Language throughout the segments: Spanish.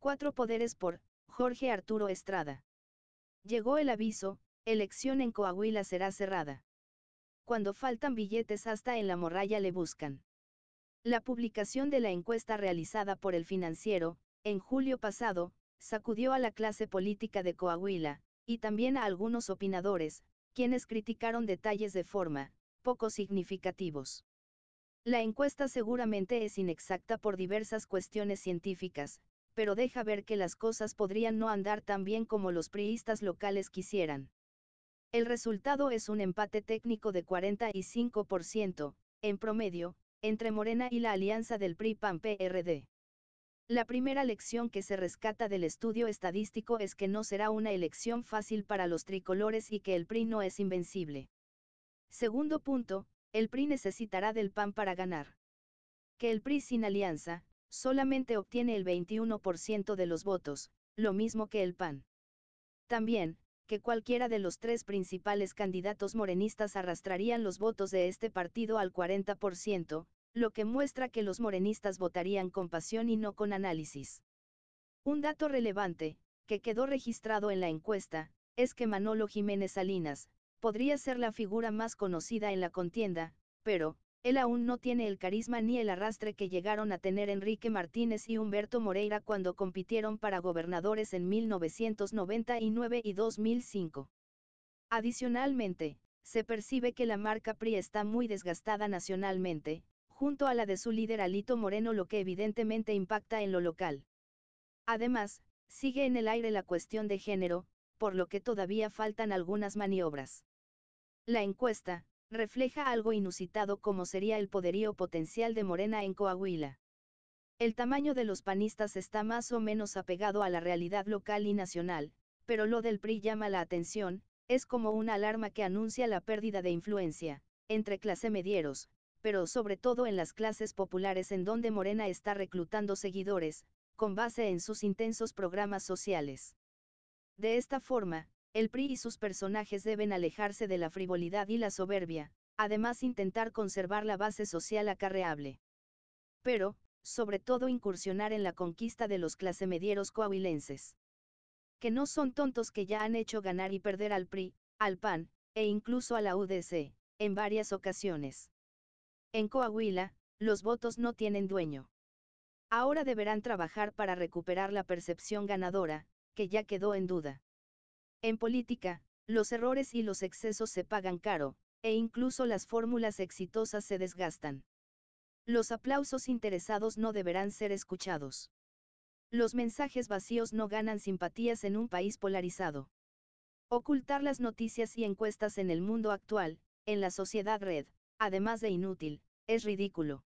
Cuatro poderes por Jorge Arturo Estrada. Llegó el aviso, elección en Coahuila será cerrada. Cuando faltan billetes hasta en la morralla le buscan. La publicación de la encuesta realizada por el financiero, en julio pasado, sacudió a la clase política de Coahuila, y también a algunos opinadores, quienes criticaron detalles de forma, poco significativos. La encuesta seguramente es inexacta por diversas cuestiones científicas, pero deja ver que las cosas podrían no andar tan bien como los priistas locales quisieran. El resultado es un empate técnico de 45%, en promedio, entre Morena y la alianza del PRI-PAN-PRD. La primera lección que se rescata del estudio estadístico es que no será una elección fácil para los tricolores y que el PRI no es invencible. Segundo punto, el PRI necesitará del PAN para ganar. Que el PRI sin alianza, solamente obtiene el 21% de los votos, lo mismo que el PAN. También, que cualquiera de los tres principales candidatos morenistas arrastrarían los votos de este partido al 40%, lo que muestra que los morenistas votarían con pasión y no con análisis. Un dato relevante, que quedó registrado en la encuesta, es que Manolo Jiménez Salinas, podría ser la figura más conocida en la contienda, pero, él aún no tiene el carisma ni el arrastre que llegaron a tener Enrique Martínez y Humberto Moreira cuando compitieron para gobernadores en 1999 y 2005. Adicionalmente, se percibe que la marca PRI está muy desgastada nacionalmente, junto a la de su líder Alito Moreno lo que evidentemente impacta en lo local. Además, sigue en el aire la cuestión de género, por lo que todavía faltan algunas maniobras. La encuesta, refleja algo inusitado como sería el poderío potencial de Morena en Coahuila. El tamaño de los panistas está más o menos apegado a la realidad local y nacional, pero lo del PRI llama la atención, es como una alarma que anuncia la pérdida de influencia, entre clase medieros, pero sobre todo en las clases populares en donde Morena está reclutando seguidores, con base en sus intensos programas sociales. De esta forma, el PRI y sus personajes deben alejarse de la frivolidad y la soberbia, además intentar conservar la base social acarreable. Pero, sobre todo incursionar en la conquista de los clasemedieros coahuilenses. Que no son tontos que ya han hecho ganar y perder al PRI, al PAN, e incluso a la UDC, en varias ocasiones. En Coahuila, los votos no tienen dueño. Ahora deberán trabajar para recuperar la percepción ganadora, que ya quedó en duda. En política, los errores y los excesos se pagan caro, e incluso las fórmulas exitosas se desgastan. Los aplausos interesados no deberán ser escuchados. Los mensajes vacíos no ganan simpatías en un país polarizado. Ocultar las noticias y encuestas en el mundo actual, en la sociedad red, además de inútil, es ridículo.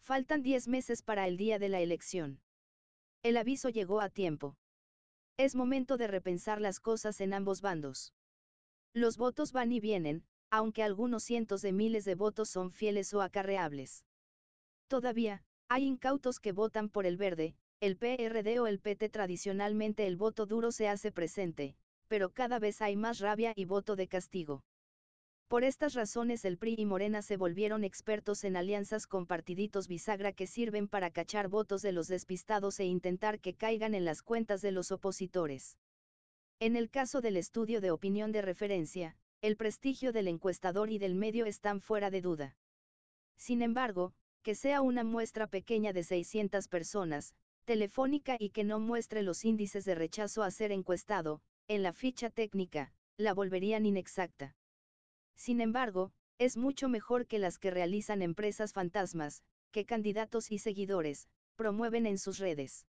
Faltan 10 meses para el día de la elección. El aviso llegó a tiempo. Es momento de repensar las cosas en ambos bandos. Los votos van y vienen, aunque algunos cientos de miles de votos son fieles o acarreables. Todavía, hay incautos que votan por el verde, el PRD o el PT tradicionalmente el voto duro se hace presente, pero cada vez hay más rabia y voto de castigo. Por estas razones el PRI y Morena se volvieron expertos en alianzas con partiditos bisagra que sirven para cachar votos de los despistados e intentar que caigan en las cuentas de los opositores. En el caso del estudio de opinión de referencia, el prestigio del encuestador y del medio están fuera de duda. Sin embargo, que sea una muestra pequeña de 600 personas, telefónica y que no muestre los índices de rechazo a ser encuestado, en la ficha técnica, la volverían inexacta. Sin embargo, es mucho mejor que las que realizan empresas fantasmas, que candidatos y seguidores, promueven en sus redes.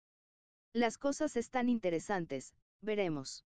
Las cosas están interesantes, veremos.